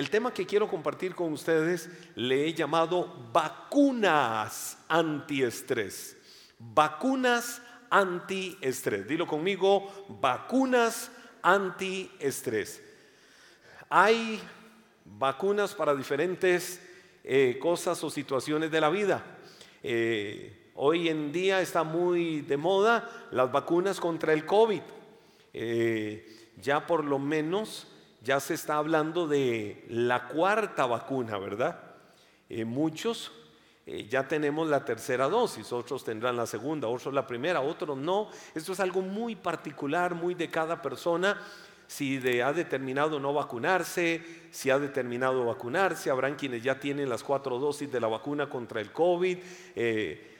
El tema que quiero compartir con ustedes le he llamado vacunas antiestrés. Vacunas antiestrés. Dilo conmigo, vacunas antiestrés. Hay vacunas para diferentes eh, cosas o situaciones de la vida. Eh, hoy en día está muy de moda las vacunas contra el COVID. Eh, ya por lo menos ya se está hablando de la cuarta vacuna, ¿verdad? muchos ya tenemos la tercera dosis, otros tendrán la segunda, otros la primera, otros no. Esto es algo muy particular, muy de cada persona si ha determinado no vacunarse, si ha determinado vacunarse, habrán quienes ya tienen las cuatro dosis de la vacuna contra el COVID, eh,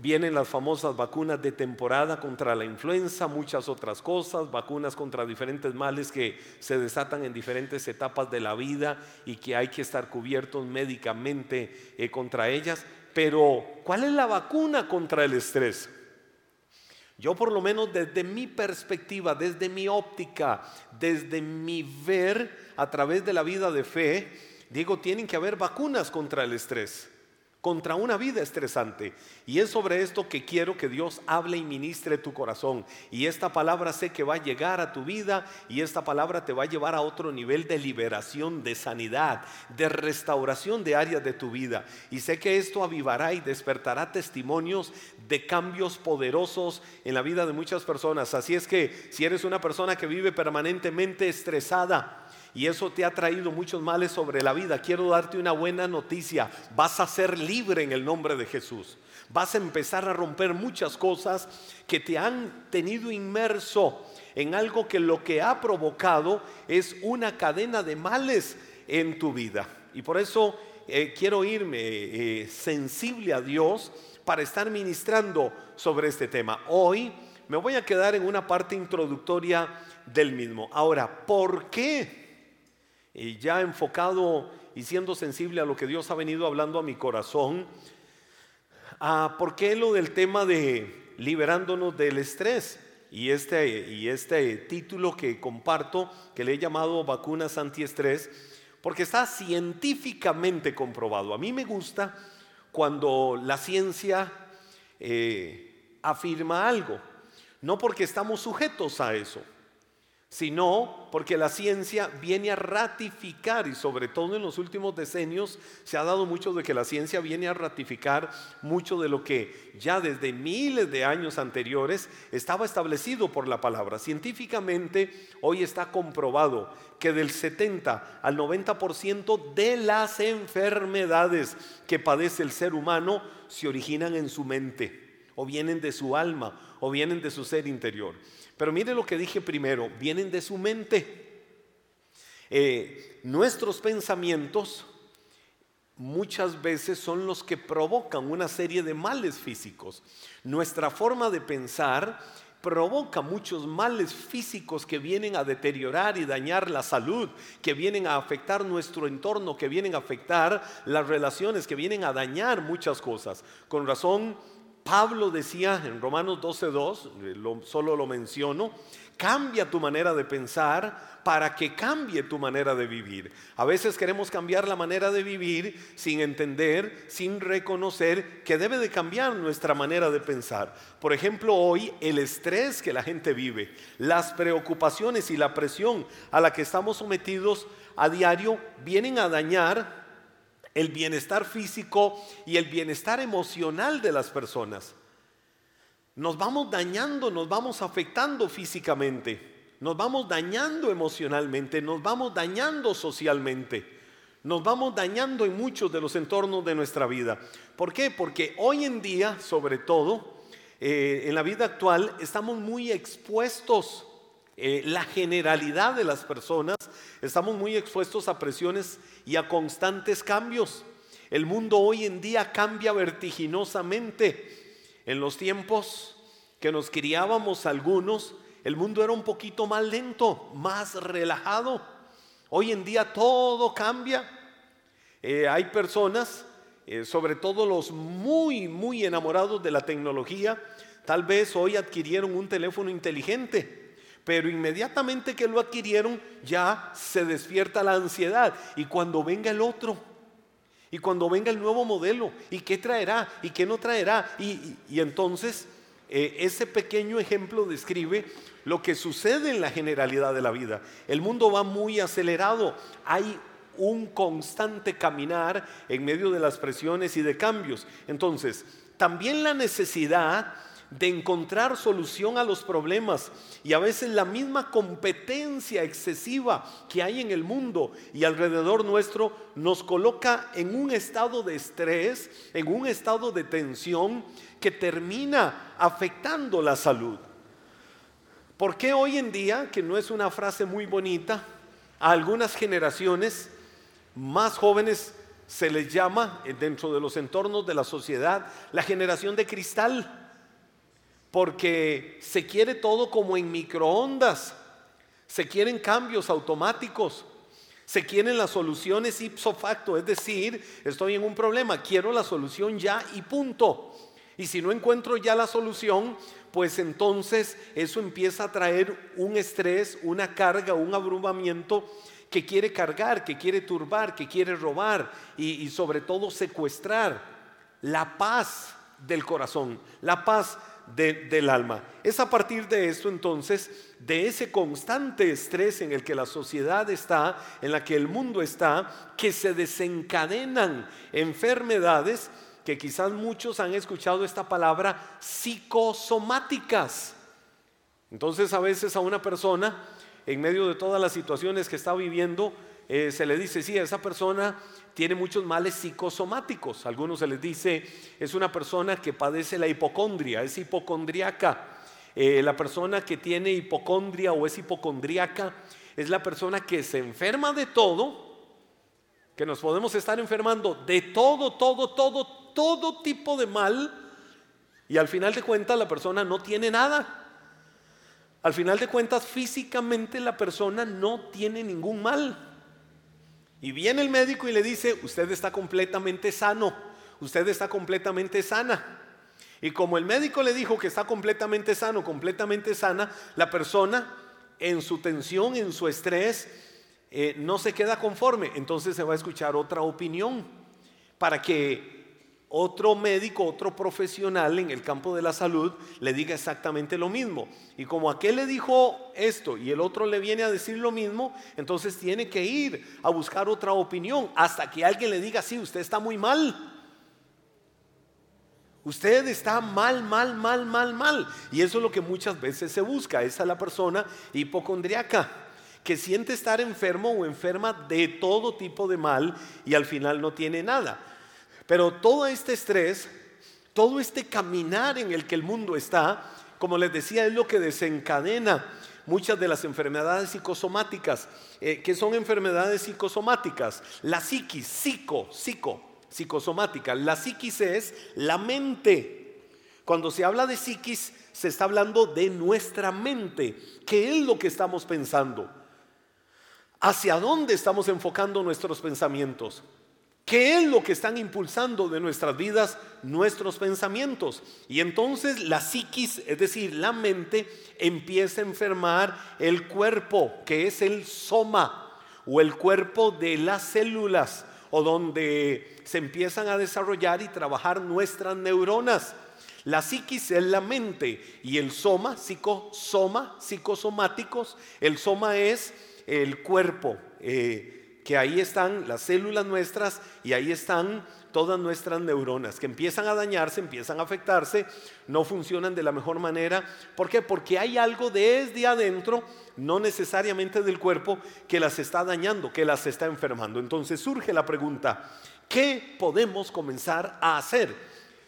vienen las famosas vacunas de temporada contra la influenza, muchas otras cosas, vacunas contra diferentes males que se desatan en diferentes etapas de la vida y que hay que estar cubiertos médicamente eh, contra ellas. Pero, ¿cuál es la vacuna contra el estrés? Yo por lo menos desde mi perspectiva, desde mi óptica, desde mi ver a través de la vida de fe, digo, tienen que haber vacunas contra el estrés contra una vida estresante. Y es sobre esto que quiero que Dios hable y ministre tu corazón. Y esta palabra sé que va a llegar a tu vida y esta palabra te va a llevar a otro nivel de liberación, de sanidad, de restauración de áreas de tu vida. Y sé que esto avivará y despertará testimonios de cambios poderosos en la vida de muchas personas. Así es que si eres una persona que vive permanentemente estresada, y eso te ha traído muchos males sobre la vida, quiero darte una buena noticia. Vas a ser libre en el nombre de Jesús. Vas a empezar a romper muchas cosas que te han tenido inmerso en algo que lo que ha provocado es una cadena de males en tu vida. Y por eso eh, quiero irme eh, sensible a Dios para estar ministrando sobre este tema. Hoy me voy a quedar en una parte introductoria del mismo. Ahora, ¿por qué? Y ya enfocado y siendo sensible a lo que Dios ha venido hablando a mi corazón, ¿por qué lo del tema de liberándonos del estrés? Y este, y este título que comparto, que le he llamado vacunas antiestrés, porque está científicamente comprobado. A mí me gusta cuando la ciencia eh, afirma algo, no porque estamos sujetos a eso sino porque la ciencia viene a ratificar, y sobre todo en los últimos decenios se ha dado mucho de que la ciencia viene a ratificar mucho de lo que ya desde miles de años anteriores estaba establecido por la palabra. Científicamente hoy está comprobado que del 70 al 90% de las enfermedades que padece el ser humano se originan en su mente, o vienen de su alma, o vienen de su ser interior. Pero mire lo que dije primero, vienen de su mente. Eh, nuestros pensamientos muchas veces son los que provocan una serie de males físicos. Nuestra forma de pensar provoca muchos males físicos que vienen a deteriorar y dañar la salud, que vienen a afectar nuestro entorno, que vienen a afectar las relaciones, que vienen a dañar muchas cosas. Con razón, Pablo decía en Romanos 12.2, eh, solo lo menciono, cambia tu manera de pensar para que cambie tu manera de vivir. A veces queremos cambiar la manera de vivir sin entender, sin reconocer que debe de cambiar nuestra manera de pensar. Por ejemplo, hoy el estrés que la gente vive, las preocupaciones y la presión a la que estamos sometidos a diario vienen a dañar el bienestar físico y el bienestar emocional de las personas. Nos vamos dañando, nos vamos afectando físicamente, nos vamos dañando emocionalmente, nos vamos dañando socialmente, nos vamos dañando en muchos de los entornos de nuestra vida. ¿Por qué? Porque hoy en día, sobre todo, eh, en la vida actual, estamos muy expuestos eh, la generalidad de las personas estamos muy expuestos a presiones y a constantes cambios. El mundo hoy en día cambia vertiginosamente. En los tiempos que nos criábamos algunos, el mundo era un poquito más lento, más relajado. Hoy en día todo cambia. Eh, hay personas, eh, sobre todo los muy, muy enamorados de la tecnología, tal vez hoy adquirieron un teléfono inteligente pero inmediatamente que lo adquirieron ya se despierta la ansiedad. Y cuando venga el otro, y cuando venga el nuevo modelo, y qué traerá, y qué no traerá, y, entonces eh, ese pequeño ejemplo describe lo que sucede en la generalidad de la vida. El mundo va muy acelerado, hay un constante caminar en medio de las presiones y de cambios. Entonces, también la necesidad de encontrar solución a los problemas y a veces la misma competencia excesiva que hay en el mundo y alrededor nuestro nos coloca en un estado de estrés, en un estado de tensión que termina afectando la salud. ¿Por qué hoy en día, que no es una frase muy bonita, a algunas generaciones más jóvenes se les llama dentro de los entornos de la sociedad la generación de cristal? Porque se quiere todo como en microondas, se quieren cambios automáticos, se quieren las soluciones ipso facto, es decir, estoy en un problema, quiero la solución ya y punto. Y si no encuentro ya la solución, pues entonces eso empieza a traer un estrés, una carga, un abrumamiento que quiere cargar, que quiere turbar, que quiere robar y, sobre todo secuestrar la paz del corazón, la paz del alma. Es a partir de esto entonces, de ese constante estrés en el que la sociedad está, en la que el mundo está, que se desencadenan enfermedades que quizás muchos han escuchado esta palabra psicosomáticas. Entonces a veces a una persona, en medio de todas las situaciones que está viviendo, eh, se le dice, sí, esa persona tiene muchos males psicosomáticos. algunos se les dice, es una persona que padece la hipocondria, es hipocondriaca. Eh, la persona que tiene hipocondria o es hipocondriaca es la persona que se enferma de todo, que nos podemos estar enfermando de todo, todo, todo, todo tipo de mal, y al final de cuentas la persona no tiene nada. Al final de cuentas físicamente la persona no tiene ningún mal. Y viene el médico y le dice, usted está completamente sano, usted está completamente sana. Y como el médico le dijo que está completamente sano, completamente sana, la persona en su tensión, en su estrés, eh, no se queda conforme. Entonces se va a escuchar otra opinión para que otro médico, otro profesional en el campo de la salud le diga exactamente lo mismo. Y como aquel le dijo esto y el otro le viene a decir lo mismo, entonces tiene que ir a buscar otra opinión hasta que alguien le diga, sí, usted está muy mal. Usted está mal, mal, mal, mal, mal. Y eso es lo que muchas veces se busca. Esa es la persona hipocondriaca que siente estar enfermo o enferma de todo tipo de mal y al final no tiene nada. Pero todo este estrés, todo este caminar en el que el mundo está, como les decía, es lo que desencadena muchas de las enfermedades psicosomáticas. Eh, que son enfermedades psicosomáticas? La psiquis, psico, psico, psicosomática. La psiquis es la mente. Cuando se habla de psiquis, se está hablando de nuestra mente. ¿Qué es lo que estamos pensando? ¿Hacia dónde estamos enfocando nuestros pensamientos? ¿Qué es lo que están impulsando de nuestras vidas nuestros pensamientos? Y entonces la psiquis, es decir, la mente, empieza a enfermar el cuerpo, que es el soma, o el cuerpo de las células, o donde se empiezan a desarrollar y trabajar nuestras neuronas. La psiquis es la mente y el soma, psicosoma, psicosomáticos, el soma es el cuerpo. Eh, que ahí están las células nuestras y ahí están todas nuestras neuronas que empiezan a dañarse, empiezan a afectarse, no funcionan de la mejor manera. ¿Por qué? Porque hay algo desde adentro, no necesariamente del cuerpo, que las está dañando, que las está enfermando. Entonces surge la pregunta, ¿qué podemos comenzar a hacer?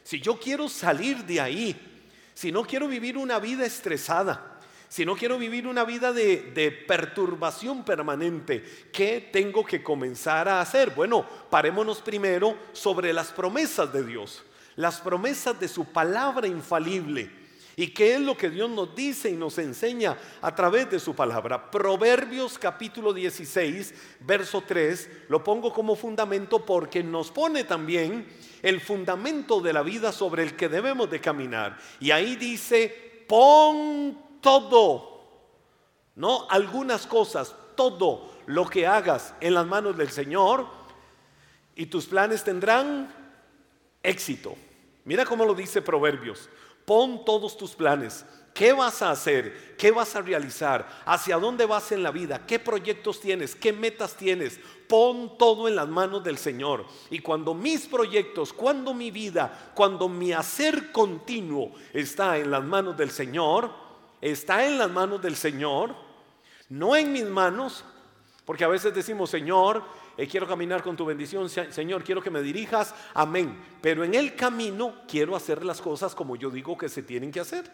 Si yo quiero salir de ahí, si no quiero vivir una vida estresada, si no quiero vivir una vida de, perturbación permanente, ¿qué tengo que comenzar a hacer? Bueno, parémonos primero sobre las promesas de Dios, las promesas de su palabra infalible. ¿Y qué es lo que Dios nos dice y nos enseña a través de su palabra? Proverbios capítulo 16, verso 3, lo pongo como fundamento porque nos pone también el fundamento de la vida sobre el que debemos de caminar. Y ahí dice, pon todo No, algunas cosas, todo lo que hagas en las manos del Señor y tus planes tendrán éxito. Mira cómo lo dice Proverbios. Pon todos tus planes. ¿Qué vas a hacer? ¿Qué vas a realizar? ¿Hacia dónde vas en la vida? ¿Qué proyectos tienes? ¿Qué metas tienes? Pon todo en las manos del Señor. Y cuando mis proyectos, cuando mi vida, cuando mi hacer continuo está en las manos del Señor, está en las manos del Señor, no en mis manos, porque a veces decimos, Señor, eh, quiero caminar con tu bendición, Señor, quiero que me dirijas, amén. Pero en el camino quiero hacer las cosas como yo digo que se tienen que hacer.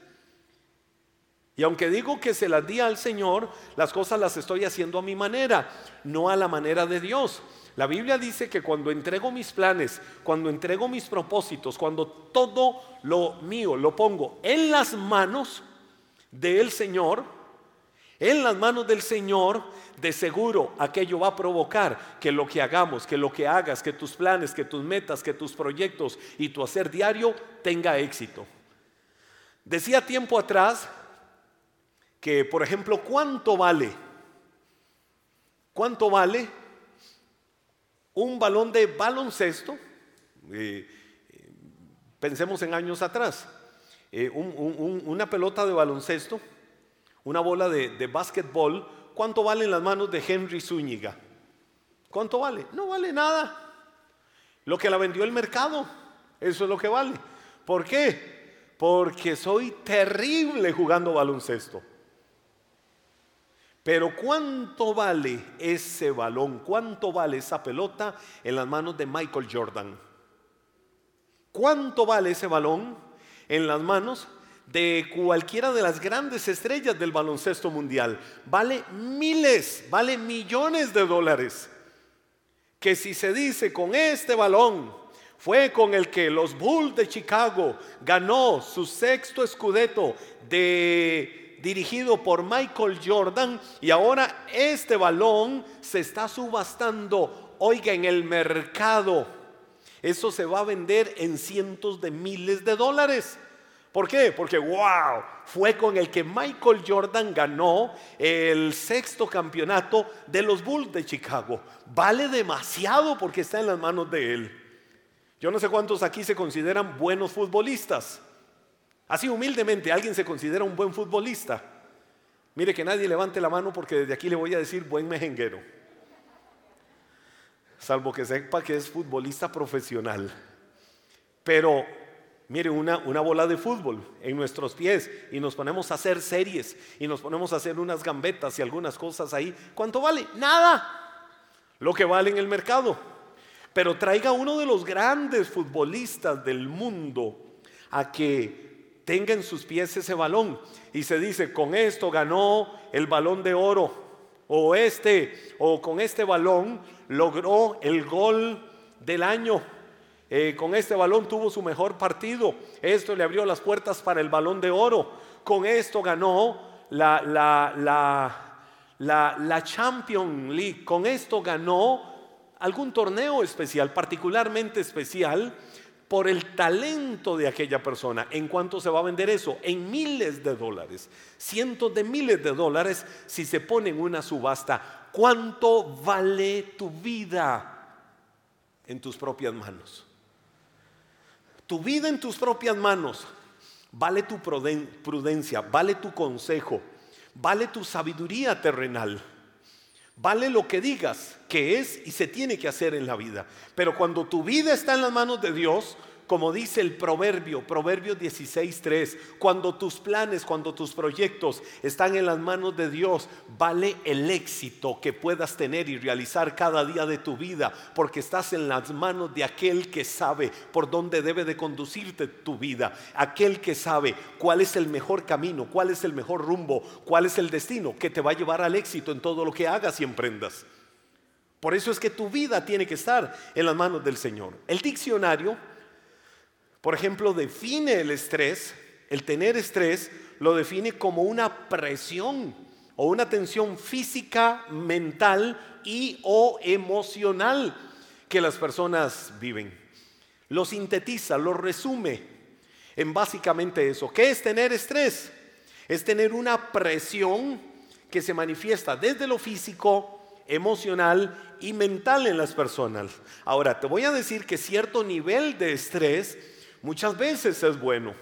Y aunque digo que se las di al Señor, las cosas las estoy haciendo a mi manera, no a la manera de Dios. La Biblia dice que cuando entrego mis planes, cuando entrego mis propósitos, cuando todo lo mío lo pongo en las manos del Señor, en las manos del Señor, de seguro aquello va a provocar que lo que hagamos, que lo que hagas, que tus planes, que tus metas, que tus proyectos y tu hacer diario tenga éxito. Decía tiempo atrás que, por ejemplo, ¿cuánto vale? ¿Cuánto vale un balón de baloncesto? Eh, pensemos en años atrás. Eh, una pelota de baloncesto una bola de, de básquetbol, ¿cuánto vale en las manos de Henry Zúñiga? ¿Cuánto vale? No vale nada. Lo que la vendió el mercado, eso es lo que vale. ¿Por qué? Porque soy terrible jugando baloncesto. Pero ¿cuánto vale ese balón? ¿Cuánto vale esa pelota en las manos de Michael Jordan? ¿Cuánto vale ese balón en las manos de cualquiera de las grandes estrellas del baloncesto mundial. Vale miles, vale millones de dólares. Que si se dice con este balón fue con el que los Bulls de Chicago ganó su sexto escudeto de, dirigido por Michael Jordan y ahora este balón se está subastando, oiga, en el mercado. Eso se va a vender en cientos de miles de dólares. ¿Por qué? Porque, wow, fue con el que Michael Jordan ganó el sexto campeonato de los Bulls de Chicago. Vale demasiado porque está en las manos de él. Yo no sé cuántos aquí se consideran buenos futbolistas. Así humildemente, ¿alguien se considera un buen futbolista? Mire que nadie levante la mano porque desde aquí le voy a decir buen mejenguero. Salvo que sepa que es futbolista profesional. Pero Mire, una, una, bola de fútbol en nuestros pies y nos ponemos a hacer series y nos ponemos a hacer unas gambetas y algunas cosas ahí. ¿Cuánto vale? Nada. Lo que vale en el mercado. Pero traiga uno de los grandes futbolistas del mundo a que tenga en sus pies ese balón y se dice, con esto ganó el balón de oro o este o con este balón logró el gol del año eh, con este balón tuvo su mejor partido. Esto le abrió las puertas para el balón de oro. Con esto ganó la, la, la, la, Champions League. Con esto ganó algún torneo especial, particularmente especial, por el talento de aquella persona. ¿En cuánto se va a vender eso? En miles de dólares, cientos de miles de dólares si se pone en una subasta. ¿Cuánto vale tu vida en tus propias manos? Tu vida en tus propias manos vale tu prudencia, vale tu consejo, vale tu sabiduría terrenal. Vale lo que digas que es y se tiene que hacer en la vida. Pero cuando tu vida está en las manos de Dios, como dice el proverbio, Proverbio 16.3, cuando tus planes, cuando tus proyectos están en las manos de Dios, vale el éxito que puedas tener y realizar cada día de tu vida, porque estás en las manos de aquel que sabe por dónde debe de conducirte tu vida, aquel que sabe cuál es el mejor camino, cuál es el mejor rumbo, cuál es el destino que te va a llevar al éxito en todo lo que hagas y emprendas. Por eso es que tu vida tiene que estar en las manos del Señor. El diccionario por ejemplo, define el estrés, el tener estrés, lo define como una presión o una tensión física, mental y o emocional que las personas viven. Lo sintetiza, lo resume en básicamente eso. ¿Qué es tener estrés? Es tener una presión que se manifiesta desde lo físico, emocional y mental en las personas. Ahora, te voy a decir que cierto nivel de estrés muchas veces es bueno.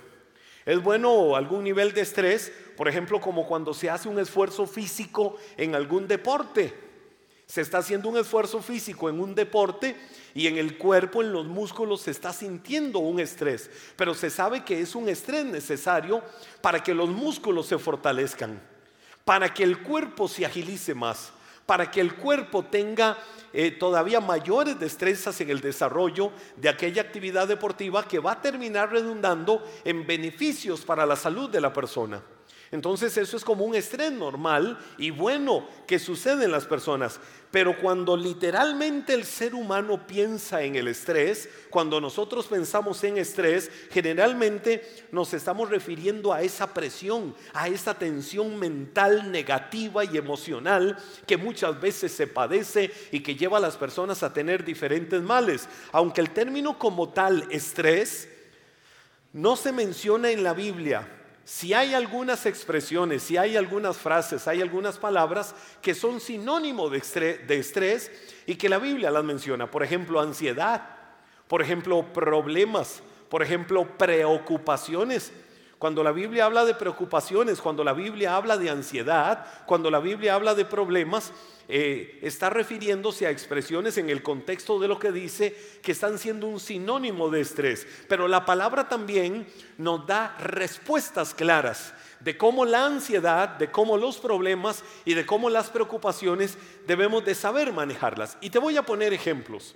Es bueno algún nivel de estrés, por ejemplo, como cuando se hace un esfuerzo físico en algún deporte. Se está haciendo un esfuerzo físico en un deporte y en el cuerpo, en los músculos, se está sintiendo un estrés. Pero se sabe que es un estrés necesario para que los músculos se fortalezcan, para que el cuerpo se agilice más, para que el cuerpo tenga eh, todavía mayores destrezas en el desarrollo de aquella actividad deportiva que va a terminar redundando en beneficios para la salud de la persona. Entonces eso es como un estrés normal y bueno que sucede en las personas. Pero cuando literalmente el ser humano piensa en el estrés, cuando nosotros pensamos en estrés, generalmente nos estamos refiriendo a esa presión, a esa tensión mental negativa y emocional que muchas veces se padece y que lleva a las personas a tener diferentes males. Aunque el término como tal, estrés, no se menciona en la Biblia, si hay algunas expresiones, si hay algunas frases, hay algunas palabras que son sinónimo de estrés, y que la Biblia las menciona. Por ejemplo, ansiedad, por ejemplo, problemas, por ejemplo, preocupaciones. Cuando la Biblia habla de preocupaciones, cuando la Biblia habla de ansiedad, cuando la Biblia habla de problemas, eh, está refiriéndose a expresiones en el contexto de lo que dice que están siendo un sinónimo de estrés. Pero la palabra también nos da respuestas claras de cómo la ansiedad, de cómo los problemas y de cómo las preocupaciones debemos de saber manejarlas. Y te voy a poner ejemplos.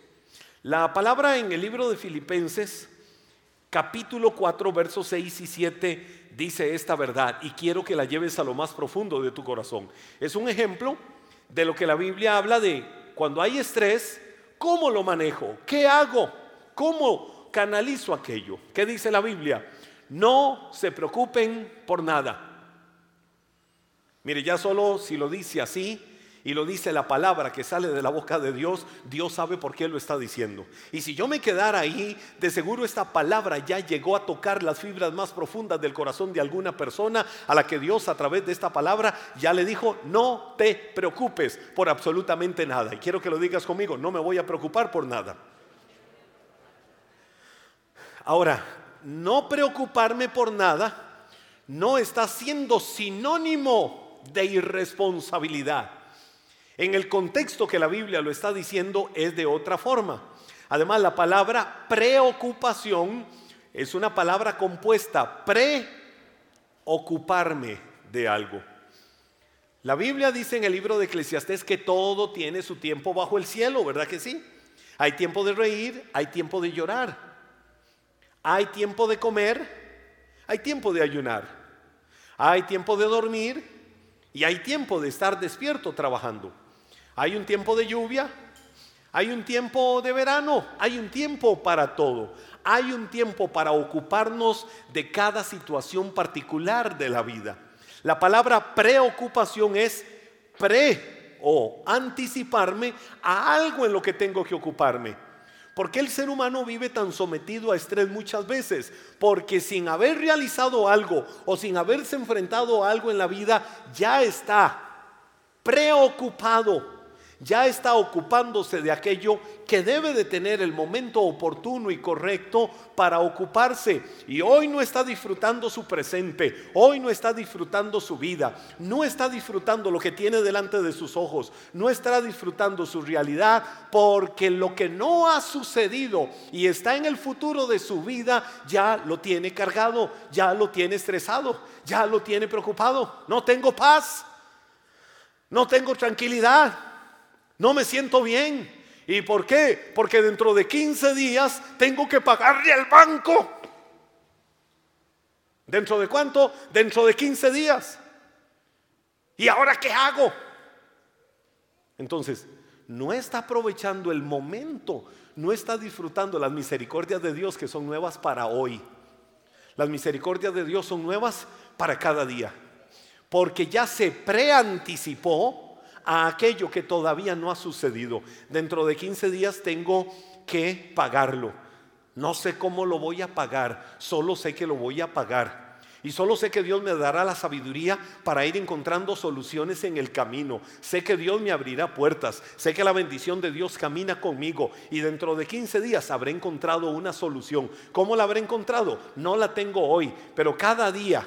La palabra en el libro de Filipenses capítulo 4, versos 6 y 7 dice esta verdad y quiero que la lleves a lo más profundo de tu corazón. Es un ejemplo de lo que la Biblia habla de cuando hay estrés, ¿cómo lo manejo? ¿Qué hago? ¿Cómo canalizo aquello? ¿Qué dice la Biblia? No se preocupen por nada. Mire, ya solo si lo dice así, y lo dice la palabra que sale de la boca de Dios, Dios sabe por qué lo está diciendo. Y si yo me quedara ahí, de seguro esta palabra ya llegó a tocar las fibras más profundas del corazón de alguna persona a la que Dios a través de esta palabra ya le dijo, no te preocupes por absolutamente nada. Y quiero que lo digas conmigo, no me voy a preocupar por nada. Ahora, no preocuparme por nada no está siendo sinónimo de irresponsabilidad. En el contexto que la Biblia lo está diciendo es de otra forma. Además, la palabra preocupación es una palabra compuesta, preocuparme de algo. La Biblia dice en el libro de Eclesiastés que todo tiene su tiempo bajo el cielo, ¿verdad que sí? Hay tiempo de reír, hay tiempo de llorar, hay tiempo de comer, hay tiempo de ayunar, hay tiempo de dormir y hay tiempo de estar despierto trabajando. Hay un tiempo de lluvia, hay un tiempo de verano, hay un tiempo para todo. Hay un tiempo para ocuparnos de cada situación particular de la vida. La palabra preocupación es pre o anticiparme a algo en lo que tengo que ocuparme. ¿Por qué el ser humano vive tan sometido a estrés muchas veces? Porque sin haber realizado algo o sin haberse enfrentado a algo en la vida, ya está preocupado ya está ocupándose de aquello que debe de tener el momento oportuno y correcto para ocuparse. Y hoy no está disfrutando su presente, hoy no está disfrutando su vida, no está disfrutando lo que tiene delante de sus ojos, no está disfrutando su realidad, porque lo que no ha sucedido y está en el futuro de su vida ya lo tiene cargado, ya lo tiene estresado, ya lo tiene preocupado. No tengo paz, no tengo tranquilidad. No me siento bien. ¿Y por qué? Porque dentro de 15 días tengo que pagarle al banco. ¿Dentro de cuánto? Dentro de 15 días. ¿Y ahora qué hago? Entonces, no está aprovechando el momento, no está disfrutando las misericordias de Dios que son nuevas para hoy. Las misericordias de Dios son nuevas para cada día. Porque ya se preanticipó a aquello que todavía no ha sucedido. Dentro de 15 días tengo que pagarlo. No sé cómo lo voy a pagar, solo sé que lo voy a pagar. Y solo sé que Dios me dará la sabiduría para ir encontrando soluciones en el camino. Sé que Dios me abrirá puertas. Sé que la bendición de Dios camina conmigo. Y dentro de 15 días habré encontrado una solución. ¿Cómo la habré encontrado? No la tengo hoy. Pero cada día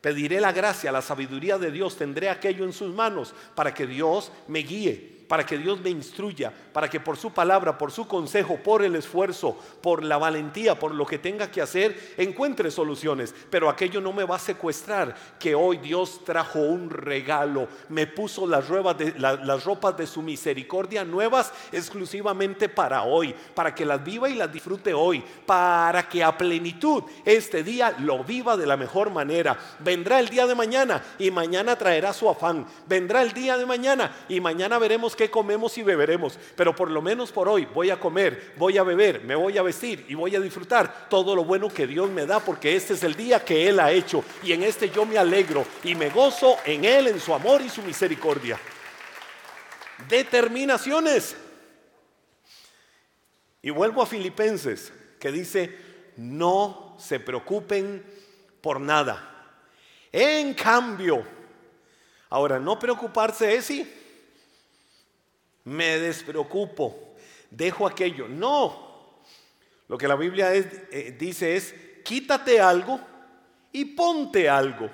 pediré la gracia, la sabiduría de Dios. Tendré aquello en sus manos para que Dios me guíe para que Dios me instruya, para que por su palabra, por su consejo, por el esfuerzo, por la valentía, por lo que tenga que hacer, encuentre soluciones. Pero aquello no me va a secuestrar, que hoy Dios trajo un regalo, me puso las, de, las ropas de su misericordia nuevas exclusivamente para hoy, para que las viva y las disfrute hoy, para que a plenitud este día lo viva de la mejor manera. Vendrá el día de mañana y mañana traerá su afán. Vendrá el día de mañana y mañana veremos qué comemos y beberemos, pero por lo menos por hoy voy a comer, voy a beber, me voy a vestir y voy a disfrutar todo lo bueno que Dios me da, porque este es el día que Él ha hecho y en este yo me alegro y me gozo en Él, en su amor y su misericordia. Determinaciones. Y vuelvo a Filipenses, que dice, no se preocupen por nada. En cambio, ahora no preocuparse es sí me despreocupo, dejo aquello. No, lo que la Biblia eh, dice es, quítate algo y ponte algo.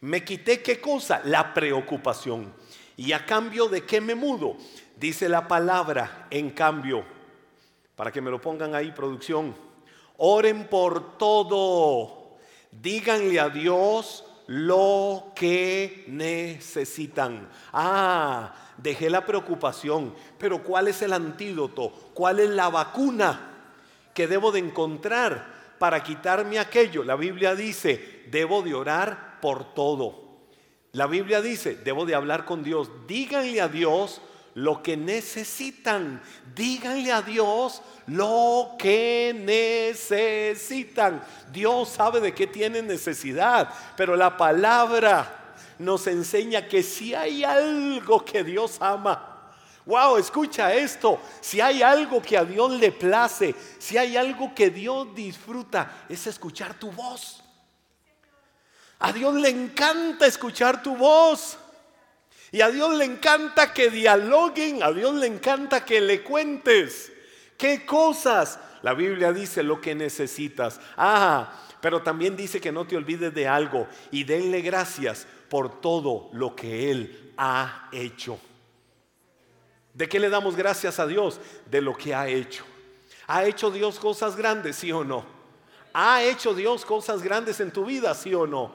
Me quité qué cosa? La preocupación. ¿Y a cambio de qué me mudo? Dice la palabra, en cambio, para que me lo pongan ahí, producción. Oren por todo. Díganle a Dios lo que necesitan. Ah, dejé la preocupación, pero ¿cuál es el antídoto? ¿Cuál es la vacuna que debo de encontrar para quitarme aquello? La Biblia dice, debo de orar por todo. La Biblia dice, debo de hablar con Dios. Díganle a Dios lo que necesitan. Díganle a Dios lo que necesitan. Dios sabe de qué tienen necesidad, pero la palabra nos enseña que si hay algo que Dios ama, Wow, escucha esto. Si hay algo que a Dios le place, si hay algo que Dios disfruta, es escuchar tu voz. A Dios le encanta escuchar tu voz. Y a Dios le encanta que dialoguen, a Dios le encanta que le cuentes. ¿Qué cosas? La Biblia dice lo que necesitas. Ah, pero también dice que no te olvides de algo y denle gracias por todo lo que Él ha hecho. ¿De qué le damos gracias a Dios? De lo que ha hecho. ¿Ha hecho Dios cosas grandes, sí o no? ¿Ha hecho Dios cosas grandes en tu vida, sí o no?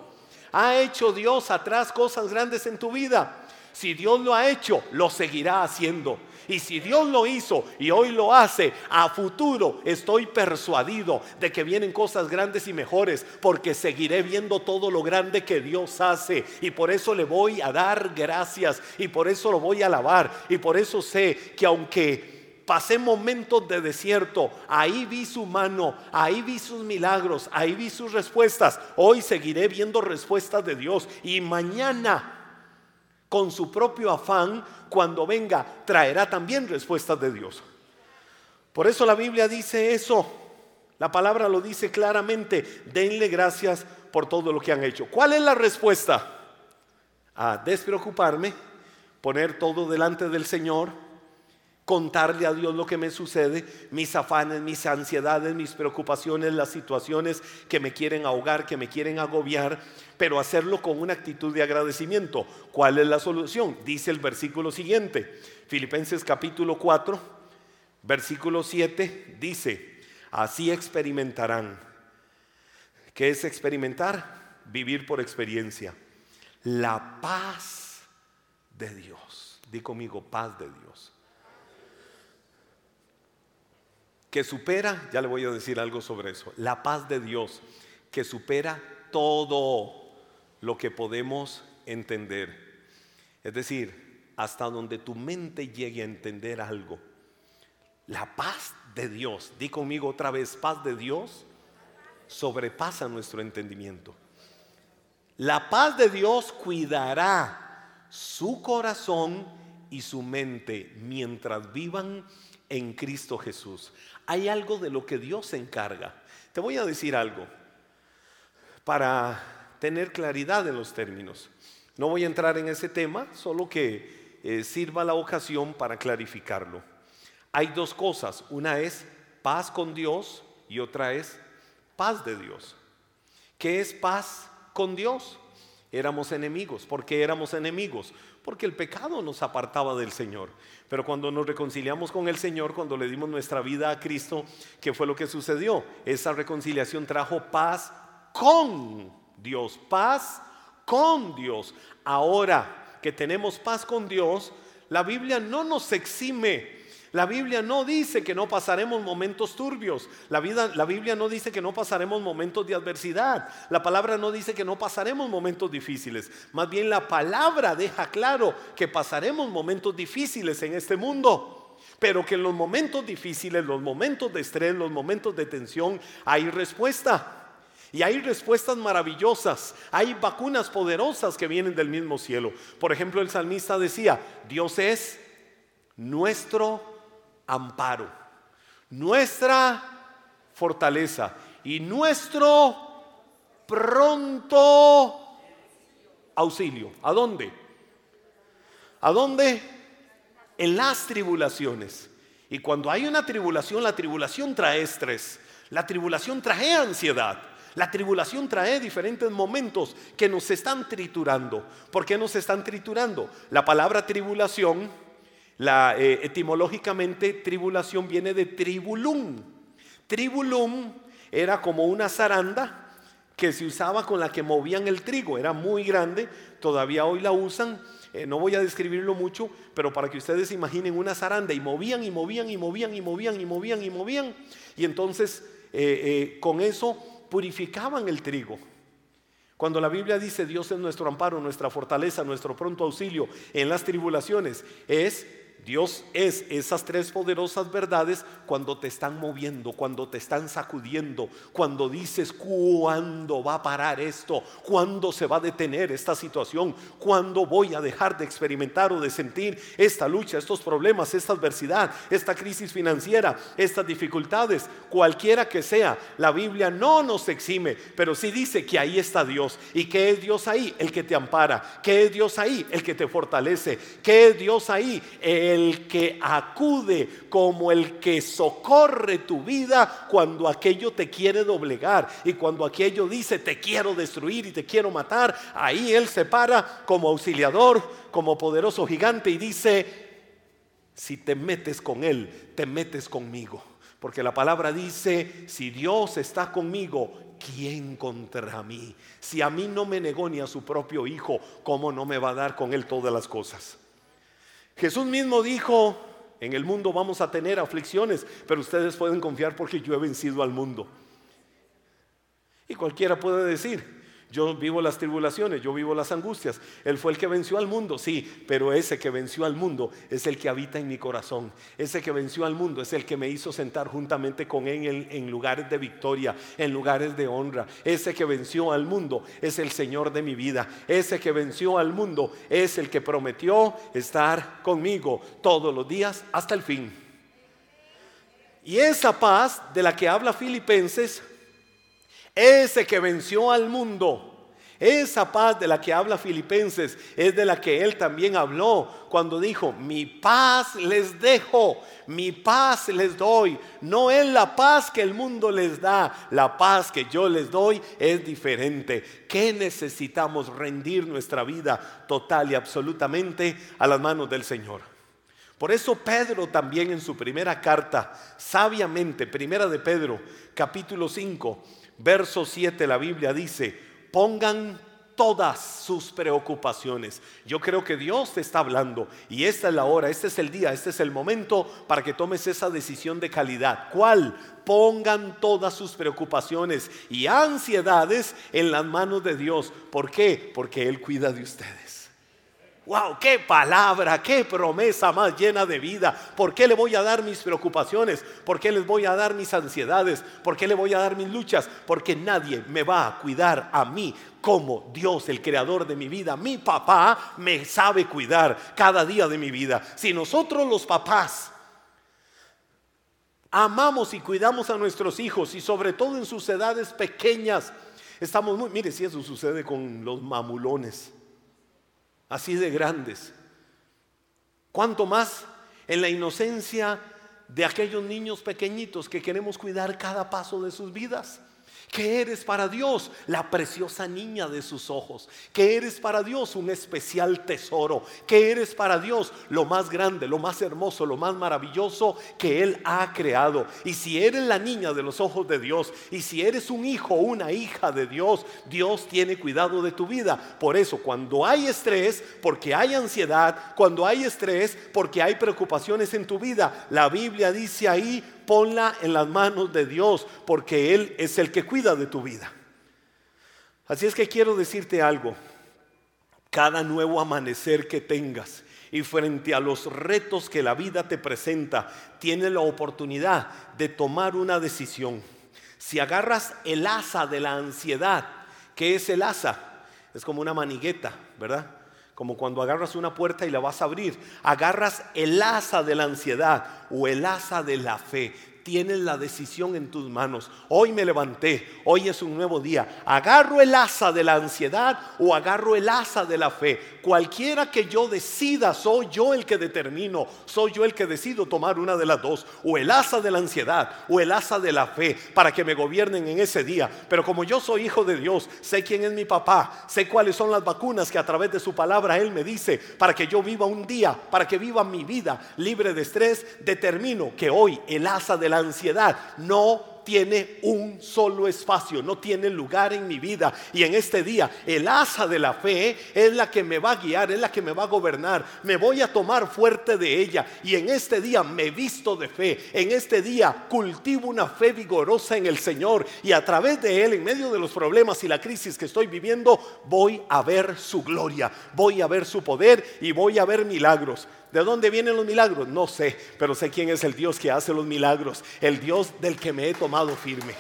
¿Ha hecho Dios atrás cosas grandes en tu vida? Si Dios lo ha hecho, lo seguirá haciendo. Y si Dios lo hizo y hoy lo hace, a futuro estoy persuadido de que vienen cosas grandes y mejores, porque seguiré viendo todo lo grande que Dios hace. Y por eso le voy a dar gracias y por eso lo voy a alabar. Y por eso sé que aunque pasé momentos de desierto, ahí vi su mano, ahí vi sus milagros, ahí vi sus respuestas. Hoy seguiré viendo respuestas de Dios y mañana con su propio afán, cuando venga, traerá también respuestas de Dios. Por eso la Biblia dice eso. La palabra lo dice claramente. Denle gracias por todo lo que han hecho. ¿Cuál es la respuesta? A despreocuparme, poner todo delante del Señor contarle a Dios lo que me sucede, mis afanes, mis ansiedades, mis preocupaciones, las situaciones que me quieren ahogar, que me quieren agobiar, pero hacerlo con una actitud de agradecimiento. ¿Cuál es la solución? Dice el versículo siguiente, Filipenses capítulo 4, versículo 7, dice, así experimentarán. ¿Qué es experimentar? Vivir por experiencia. La paz de Dios. Di conmigo, paz de Dios que supera, ya le voy a decir algo sobre eso, la paz de Dios que supera todo lo que podemos entender. Es decir, hasta donde tu mente llegue a entender algo. La paz de Dios, di conmigo otra vez, paz de Dios sobrepasa nuestro entendimiento. La paz de Dios cuidará su corazón y su mente mientras vivan en Cristo Jesús. Hay algo de lo que Dios se encarga. Te voy a decir algo. Para tener claridad en los términos. No voy a entrar en ese tema, solo que eh, sirva la ocasión para clarificarlo. Hay dos cosas, una es paz con Dios y otra es paz de Dios. ¿Qué es paz con Dios? Éramos enemigos. ¿Por qué éramos enemigos? Porque el pecado nos apartaba del Señor. Pero cuando nos reconciliamos con el Señor, cuando le dimos nuestra vida a Cristo, ¿qué fue lo que sucedió? Esa reconciliación trajo paz con Dios, paz con Dios. Ahora que tenemos paz con Dios, la Biblia no nos exime la Biblia no dice que no pasaremos momentos turbios. La, Biblia no dice que no pasaremos momentos de adversidad. La palabra no dice que no pasaremos momentos difíciles. Más bien la palabra deja claro que pasaremos momentos difíciles en este mundo. Pero que en los momentos difíciles, los momentos de estrés, los momentos de tensión, hay respuesta. Y hay respuestas maravillosas, hay vacunas poderosas que vienen del mismo cielo. Por ejemplo, el salmista decía, Dios es nuestro amparo, nuestra fortaleza y nuestro pronto auxilio. ¿A dónde? ¿A dónde? En las tribulaciones. Y cuando hay una tribulación, la tribulación trae estrés, la tribulación trae ansiedad. La tribulación trae diferentes momentos que nos están triturando. ¿Por qué nos están triturando? La palabra tribulación la, eh, etimológicamente, tribulación viene de tribulum. Tribulum era como una zaranda que se usaba con la que movían el trigo. Era muy grande, todavía hoy la usan. Eh, no voy a describirlo mucho, pero para que ustedes imaginen una zaranda y movían y movían y movían y movían y movían y movían. Y entonces eh, con eso purificaban el trigo. Cuando la Biblia dice Dios es nuestro amparo, nuestra fortaleza, nuestro pronto auxilio en las tribulaciones, es Dios es esas tres poderosas verdades cuando te están moviendo, cuando te están sacudiendo, cuando dices cuándo va a parar esto, cuándo se va a detener esta situación, cuándo voy a dejar de experimentar o de sentir esta lucha, estos problemas, esta adversidad, esta crisis financiera, estas dificultades, cualquiera que sea. La Biblia no nos exime, pero sí dice que ahí está Dios. ¿Y que es Dios ahí? El que te ampara. ¿Qué es Dios ahí? El que te fortalece. ¿Qué es Dios ahí? El el que acude, como el que socorre tu vida cuando aquello te quiere doblegar y cuando aquello dice te quiero destruir y te quiero matar. Ahí Él se para como auxiliador, como poderoso gigante y dice, si te metes con Él, te metes conmigo. Porque la palabra dice, si Dios está conmigo, ¿quién contra mí? Si a mí no me negó ni a su propio Hijo, ¿cómo no me va a dar con Él todas las cosas? Jesús mismo dijo, en el mundo vamos a tener aflicciones, pero ustedes pueden confiar porque yo he vencido al mundo. Y cualquiera puede decir, yo vivo las tribulaciones, yo vivo las angustias. Él fue el que venció al mundo, sí, pero ese que venció al mundo es el que habita en mi corazón. Ese que venció al mundo es el que me hizo sentar juntamente con él en, lugares de victoria, en lugares de honra. Ese que venció al mundo es el Señor de mi vida. Ese que venció al mundo es el que prometió estar conmigo todos los días hasta el fin. Y esa paz de la que habla Filipenses ese que venció al mundo. Esa paz de la que habla Filipenses es de la que él también habló cuando dijo, mi paz les dejo, mi paz les doy. No es la paz que el mundo les da, la paz que yo les doy es diferente. ¿Qué necesitamos? Rendir nuestra vida total y absolutamente a las manos del Señor. Por eso Pedro también en su primera carta, sabiamente, primera de Pedro, capítulo 5, verso 7 la Biblia dice, pongan todas sus preocupaciones. Yo creo que Dios te está hablando y esta es la hora, este es el día, este es el momento para que tomes esa decisión de calidad. ¿Cuál? Pongan todas sus preocupaciones y ansiedades en las manos de Dios. ¿Por qué? Porque Él cuida de ustedes. Wow, qué palabra, qué promesa más llena de vida. ¿Por qué le voy a dar mis preocupaciones? ¿Por qué les voy a dar mis ansiedades? ¿Por qué le voy a dar mis luchas? Porque nadie me va a cuidar a mí como Dios, el creador de mi vida. Mi papá me sabe cuidar cada día de mi vida. Si nosotros los papás amamos y cuidamos a nuestros hijos y sobre todo en sus edades pequeñas, Estamos muy, mire si eso sucede con los mamulones, así de grandes. ¿Cuánto más en la inocencia de aquellos niños pequeñitos que queremos cuidar cada paso de sus vidas? Que eres para Dios la preciosa niña de sus ojos, que eres para Dios un especial tesoro, que eres para Dios lo más grande, lo más hermoso, lo más maravilloso que Él ha creado. Y si eres la niña de los ojos de Dios, y si eres un hijo o una hija de Dios, Dios tiene cuidado de tu vida. Por eso, cuando hay estrés, porque hay ansiedad, cuando hay estrés, porque hay preocupaciones en tu vida, la Biblia dice ahí, ponla en las manos de Dios, porque Él es el que cuida de tu vida. Así es que quiero decirte algo, cada nuevo amanecer que tengas y frente a los retos que la vida te presenta, tienes la oportunidad de tomar una decisión. Si agarras el asa de la ansiedad, ¿qué es el asa? Es como una manigueta, ¿verdad? Como cuando agarras una puerta y la vas a abrir. Agarras el asa de la ansiedad o el asa de la fe tienes la decisión en tus manos. Hoy me levanté, hoy es un nuevo día. Agarro el asa de la ansiedad o agarro el asa de la fe. Cualquiera que yo decida, soy yo el que determino, soy yo el que decido tomar una de las dos, o el asa de la ansiedad o el asa de la fe, para que me gobiernen en ese día. Pero como yo soy hijo de Dios, sé quién es mi papá, sé cuáles son las vacunas que a través de su palabra Él me dice, para que yo viva un día, para que viva mi vida libre de estrés, determino que hoy el asa de la ansiedad no tiene un solo espacio, no tiene lugar en mi vida. Y en este día, el asa de la fe es la que me va a guiar, es la que me va a gobernar. Me voy a tomar fuerte de ella. Y en este día me visto de fe. En este día cultivo una fe vigorosa en el Señor. Y a través de Él, en medio de los problemas y la crisis que estoy viviendo, voy a ver su gloria, voy a ver su poder y voy a ver milagros. ¿De dónde vienen los milagros? No sé, pero sé quién es el Dios que hace los milagros, el Dios del que me he tomado firme.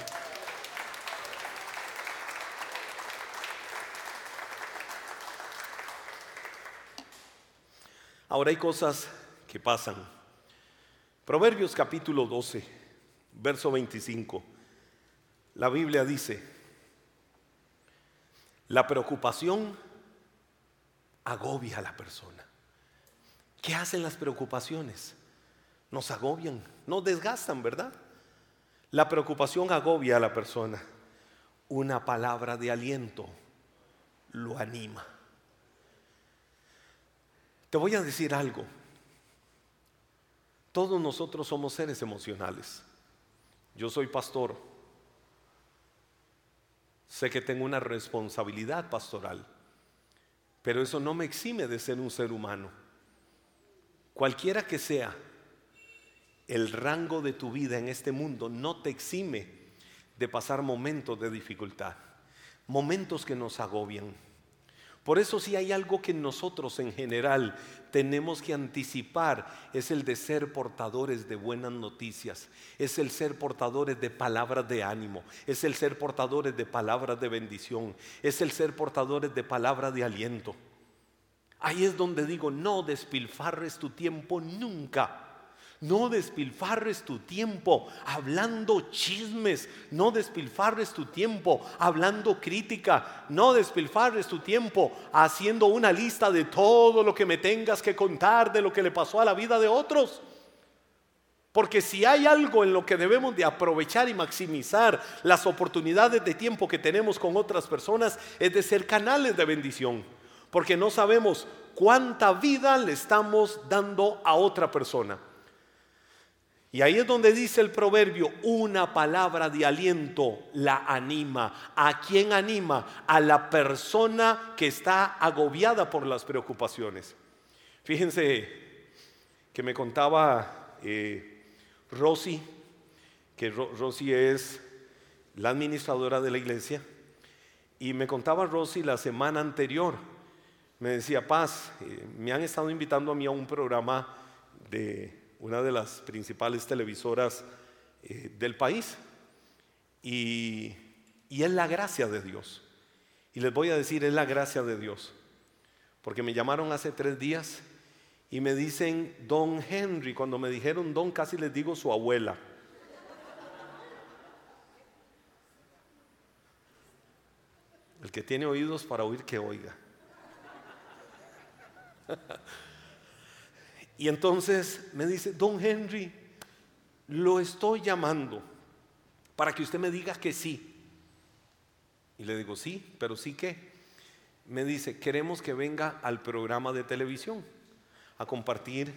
Ahora hay cosas que pasan. Proverbios capítulo 12, verso 25. La Biblia dice, la preocupación agobia a la persona. ¿Qué hacen las preocupaciones? Nos agobian, nos desgastan, ¿verdad? La preocupación agobia a la persona. Una palabra de aliento lo anima. Te voy a decir algo. Todos nosotros somos seres emocionales. Yo soy pastor. Sé que tengo una responsabilidad pastoral, pero eso no me exime de ser un ser humano. Cualquiera que sea el rango de tu vida en este mundo, no te exime de pasar momentos de dificultad, momentos que nos agobian. Por eso si hay algo que nosotros en general tenemos que anticipar, es el de ser portadores de buenas noticias, es el ser portadores de palabras de ánimo, es el ser portadores de palabras de bendición, es el ser portadores de palabras de aliento. Ahí es donde digo, no despilfarres tu tiempo nunca. No despilfarres tu tiempo hablando chismes, no despilfarres tu tiempo hablando crítica, no despilfarres tu tiempo haciendo una lista de todo lo que me tengas que contar de lo que le pasó a la vida de otros. Porque si hay algo en lo que debemos de aprovechar y maximizar las oportunidades de tiempo que tenemos con otras personas, es de ser canales de bendición porque no sabemos cuánta vida le estamos dando a otra persona. Y ahí es donde dice el proverbio, una palabra de aliento la anima. ¿A quién anima? A la persona que está agobiada por las preocupaciones. Fíjense que me contaba eh, Rosy, que Rosy es la administradora de la iglesia, y me contaba Rosy la semana anterior me decía, Paz, eh, me han estado invitando a mí a un programa de una de las principales televisoras eh, del país. Y, y es la gracia de Dios. Y les voy a decir, es la gracia de Dios. Porque me llamaron hace tres días y me dicen Don Henry. Cuando me dijeron Don, casi les digo su abuela. que tiene oídos para oír, que oiga. y entonces me dice, don Henry, lo estoy llamando para que usted me diga que sí. Y le digo, sí, pero sí que. Me dice, queremos que venga al programa de televisión a compartir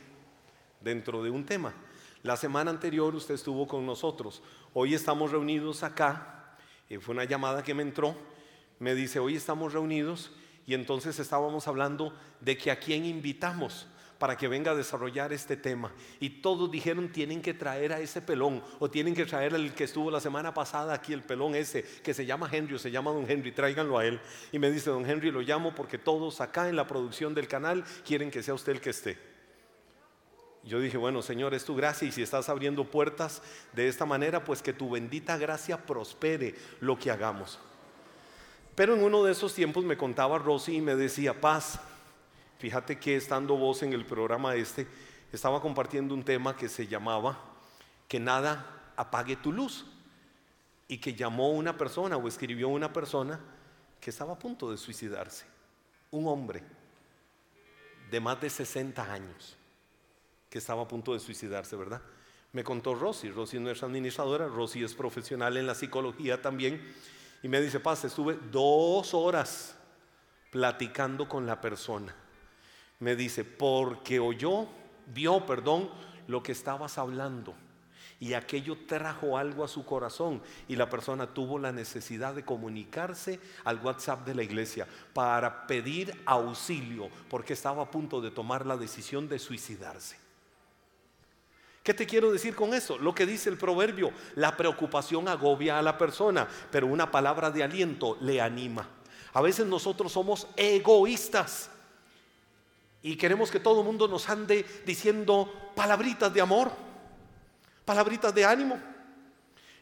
dentro de un tema. La semana anterior usted estuvo con nosotros. Hoy estamos reunidos acá. Eh, fue una llamada que me entró. Me dice, hoy estamos reunidos y entonces estábamos hablando de que a quién invitamos para que venga a desarrollar este tema. Y todos dijeron, tienen que traer a ese pelón, o tienen que traer al que estuvo la semana pasada aquí, el pelón ese, que se llama Henry, o se llama Don Henry, tráiganlo a él. Y me dice, Don Henry, lo llamo porque todos acá en la producción del canal quieren que sea usted el que esté. Yo dije, bueno, Señor, es tu gracia y si estás abriendo puertas de esta manera, pues que tu bendita gracia prospere lo que hagamos. Pero en uno de esos tiempos me contaba Rosy y me decía, paz, Fíjate que estando vos en el programa este, estaba compartiendo un tema que se llamaba Que nada apague tu luz. Y que llamó una persona o escribió una persona que estaba a punto de suicidarse. Un hombre de más de 60 años que estaba a punto de suicidarse, ¿verdad? Me contó Rosy, Rosy no es administradora, Rosy es profesional en la psicología también, y me dice, Paz, estuve dos horas platicando con la persona me dice, porque oyó, vio, perdón, lo que estabas hablando. Y aquello trajo algo a su corazón y la persona tuvo la necesidad de comunicarse al WhatsApp de la iglesia para pedir auxilio porque estaba a punto de tomar la decisión de suicidarse. ¿Qué te quiero decir con eso? Lo que dice el proverbio, la preocupación agobia a la persona, pero una palabra de aliento le anima. A veces nosotros somos egoístas y queremos que todo el mundo nos ande diciendo palabritas de amor, palabritas de ánimo.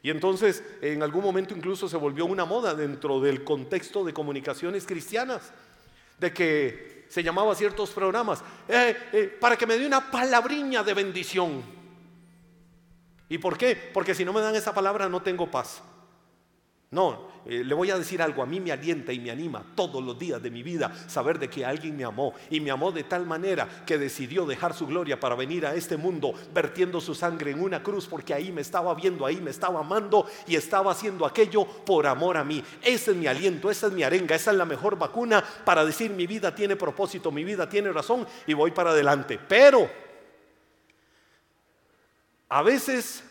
Y entonces en algún momento incluso se volvió una moda dentro del contexto de comunicaciones cristianas, de que se llamaba ciertos programas, eh, eh, para que me dé una palabriña de bendición. ¿Y por qué? Porque si no me dan esa palabra no tengo paz. No, eh, le voy a decir algo, a mí me alienta y me anima todos los días de mi vida saber de que alguien me amó y me amó de tal manera que decidió dejar su gloria para venir a este mundo vertiendo su sangre en una cruz porque ahí me estaba viendo, ahí me estaba amando y estaba haciendo aquello por amor a mí. Ese es mi aliento, esa es mi arenga, esa es la mejor vacuna para decir mi vida tiene propósito, mi vida tiene razón y voy para adelante. Pero a veces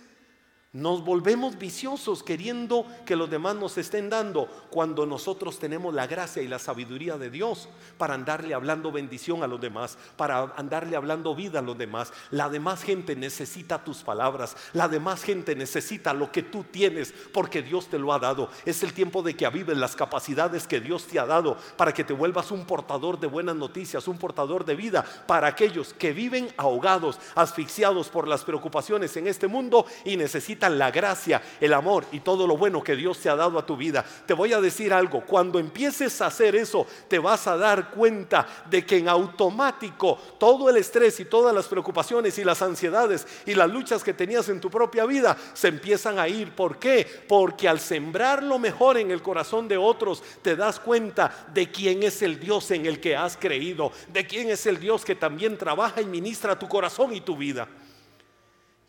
nos volvemos viciosos queriendo que los demás nos estén dando cuando nosotros tenemos la gracia y la sabiduría de Dios para andarle hablando bendición a los demás, para andarle hablando vida a los demás. La demás gente necesita tus palabras, la demás gente necesita lo que tú tienes porque Dios te lo ha dado. Es el tiempo de que avives las capacidades que Dios te ha dado para que te vuelvas un portador de buenas noticias, un portador de vida para aquellos que viven ahogados, asfixiados por las preocupaciones en este mundo y necesitan la gracia, el amor y todo lo bueno que Dios te ha dado a tu vida. Te voy a decir algo, cuando empieces a hacer eso, te vas a dar cuenta de que en automático todo el estrés y todas las preocupaciones y las ansiedades y las luchas que tenías en tu propia vida se empiezan a ir. ¿Por qué? Porque al sembrar lo mejor en el corazón de otros, te das cuenta de quién es el Dios en el que has creído, de quién es el Dios que también trabaja y ministra tu corazón y tu vida.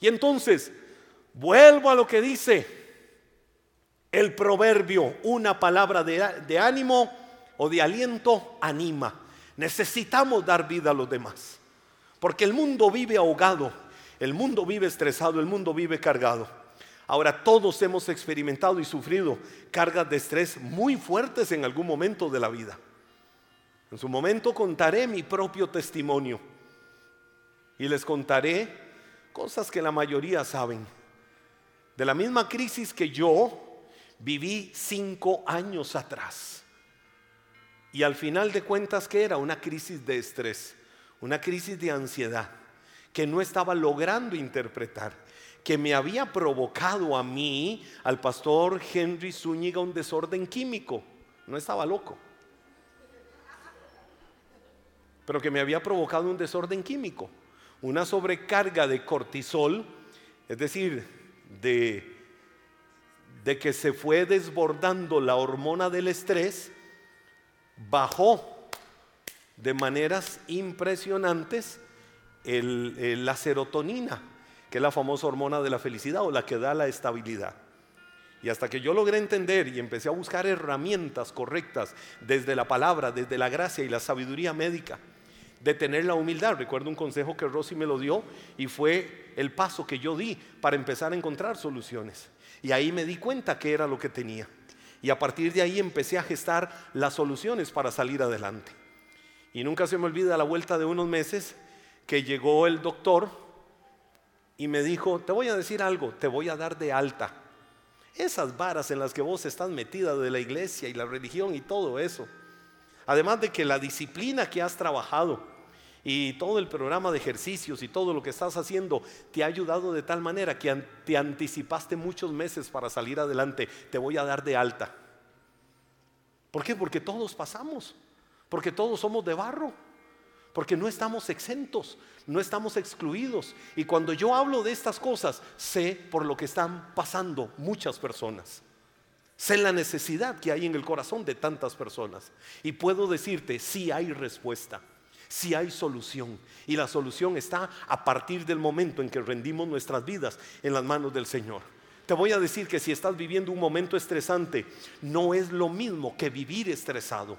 Y entonces, Vuelvo a lo que dice el proverbio, una palabra de, ánimo o de aliento anima. Necesitamos dar vida a los demás, porque el mundo vive ahogado, el mundo vive estresado, el mundo vive cargado. Ahora todos hemos experimentado y sufrido cargas de estrés muy fuertes en algún momento de la vida. En su momento contaré mi propio testimonio y les contaré cosas que la mayoría saben de la misma crisis que yo viví cinco años atrás. Y al final de cuentas, ¿qué era? Una crisis de estrés, una crisis de ansiedad que no estaba logrando interpretar, que me había provocado a mí, al pastor Henry Zúñiga, un desorden químico. No estaba loco. Pero que me había provocado un desorden químico, una sobrecarga de cortisol, es decir, de, de que se fue desbordando la hormona del estrés bajó de maneras impresionantes la serotonina, que es la famosa hormona de la felicidad o la que da la estabilidad. Y hasta que yo logré entender y empecé a buscar herramientas correctas desde la palabra, desde la gracia y la sabiduría médica, de tener la humildad. Recuerdo un consejo que Rosy me lo dio y fue el paso que yo di para empezar a encontrar soluciones. Y ahí me di cuenta que era lo que tenía. Y a partir de ahí empecé a gestar las soluciones para salir adelante. Y nunca se me olvida la vuelta de unos meses que llegó el doctor y me dijo, te voy a decir algo, te voy a dar de alta. Esas varas en las que vos estás metida de la iglesia y la religión y todo eso. Además de que la disciplina que has trabajado y todo el programa de ejercicios y todo lo que estás haciendo te ha ayudado de tal manera que te anticipaste muchos meses para salir adelante. Te voy a dar de alta. ¿Por qué? Porque todos pasamos, porque todos somos de barro, porque no estamos exentos, no estamos excluidos. Y cuando yo hablo de estas cosas, sé por lo que están pasando muchas personas. Sé la necesidad que hay en el corazón de tantas personas. Y puedo decirte, sí hay respuesta, sí hay solución. Y la solución está a partir del momento en que rendimos nuestras vidas en las manos del Señor. Te voy a decir que si estás viviendo un momento estresante, no es lo mismo que vivir estresado.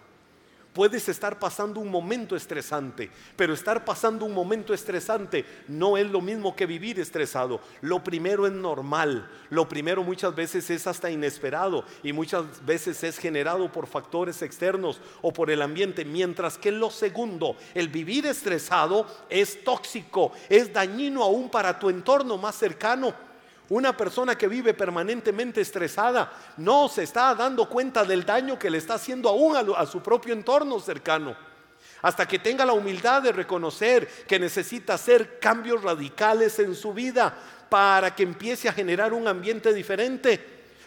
Puedes estar pasando un momento estresante, pero estar pasando un momento estresante no es lo mismo que vivir estresado. Lo primero es normal, lo primero muchas veces es hasta inesperado y muchas veces es generado por factores externos o por el ambiente, mientras que lo segundo, el vivir estresado es tóxico, es dañino aún para tu entorno más cercano. Una persona que vive permanentemente estresada no se está dando cuenta del daño que le está haciendo aún a, su propio entorno cercano. Hasta que tenga la humildad de reconocer que necesita hacer cambios radicales en su vida para que empiece a generar un ambiente diferente,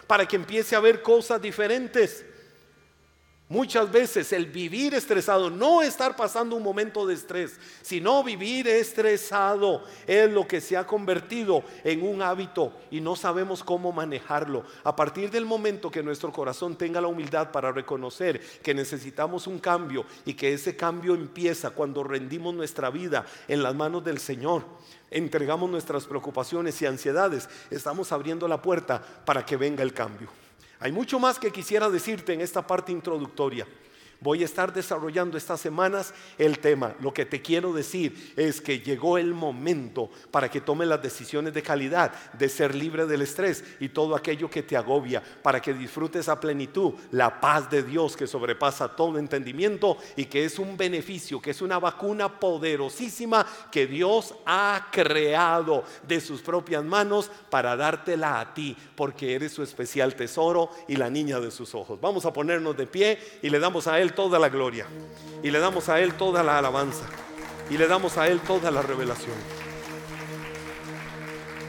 para que empiece a ver cosas diferentes. Muchas veces el vivir estresado, no estar pasando un momento de estrés, sino vivir estresado es lo que se ha convertido en un hábito y no sabemos cómo manejarlo. A partir del momento que nuestro corazón tenga la humildad para reconocer que necesitamos un cambio y que ese cambio empieza cuando rendimos nuestra vida en las manos del Señor, entregamos nuestras preocupaciones y ansiedades, estamos abriendo la puerta para que venga el cambio. Hay mucho más que quisiera decirte en esta parte introductoria. Voy a estar desarrollando estas semanas el tema. Lo que te quiero decir es que llegó el momento para que tomes las decisiones de calidad, de ser libre del estrés y todo aquello que te agobia, para que disfrutes a plenitud la paz de Dios que sobrepasa todo entendimiento y que es un beneficio, que es una vacuna poderosísima que Dios ha creado de sus propias manos para dártela a ti, porque eres su especial tesoro y la niña de sus ojos. Vamos a ponernos de pie y le damos a Toda la gloria. Y le damos a Él toda la alabanza. Y le damos a Él toda la revelación.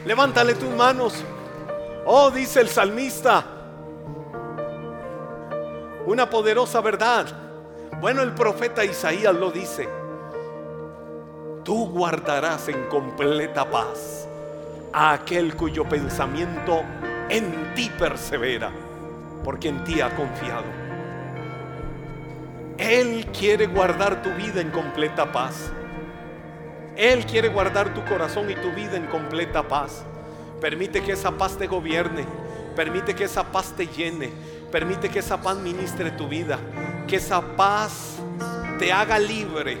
Levántale tus manos. Oh, dice el salmista. Una poderosa verdad. Bueno, el profeta Isaías lo dice. Tú guardarás en completa paz a aquel cuyo pensamiento en ti persevera, porque en ti ha confiado. Él quiere guardar tu vida en completa paz. Él quiere guardar tu corazón y tu vida en completa paz. Permite que esa paz te gobierne. Permite que esa paz te llene. Permite que esa paz ministre tu vida. Que esa paz te haga libre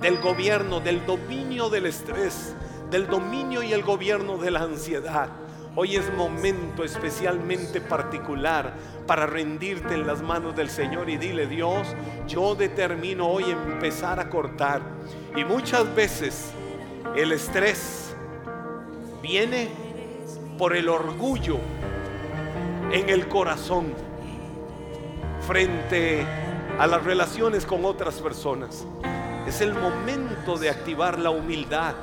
del gobierno, del dominio del estrés, del dominio y el gobierno de la ansiedad. Hoy es momento especialmente particular para rendirte en las manos del Señor y dile, Dios, yo determino hoy empezar a cortar. Y muchas veces el estrés viene por el orgullo en el corazón frente a las relaciones con otras personas. Es el momento de activar la humildad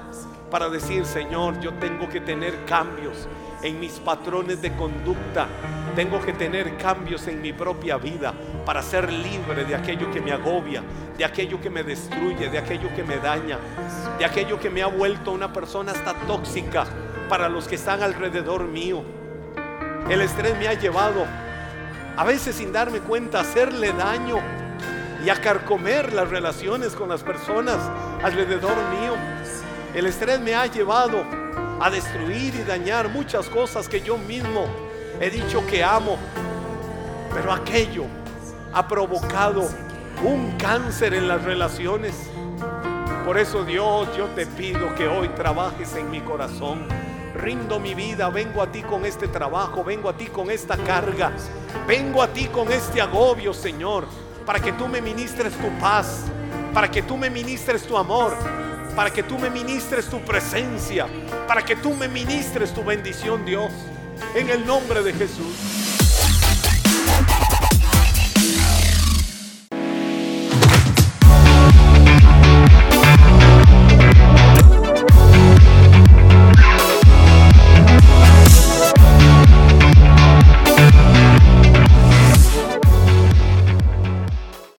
para decir, Señor, yo tengo que tener cambios en mis patrones de conducta. Tengo que tener cambios en mi propia vida para ser libre de aquello que me agobia, de aquello que me destruye, de aquello que me daña, de aquello que me ha vuelto una persona hasta tóxica para los que están alrededor mío. El estrés me ha llevado, a veces sin darme cuenta, a hacerle daño y a carcomer las relaciones con las personas alrededor mío. El estrés me ha llevado a destruir y dañar muchas cosas que yo mismo he dicho que amo, pero aquello ha provocado un cáncer en las relaciones. Por eso Dios, yo te pido que hoy trabajes en mi corazón. Rindo mi vida, vengo a ti con este trabajo, vengo a ti con esta carga, vengo a ti con este agobio, Señor, para que tú me ministres tu paz, para que tú me ministres tu amor, para que tú me ministres tu presencia, para que tú me ministres tu bendición, Dios, en el nombre de Jesús.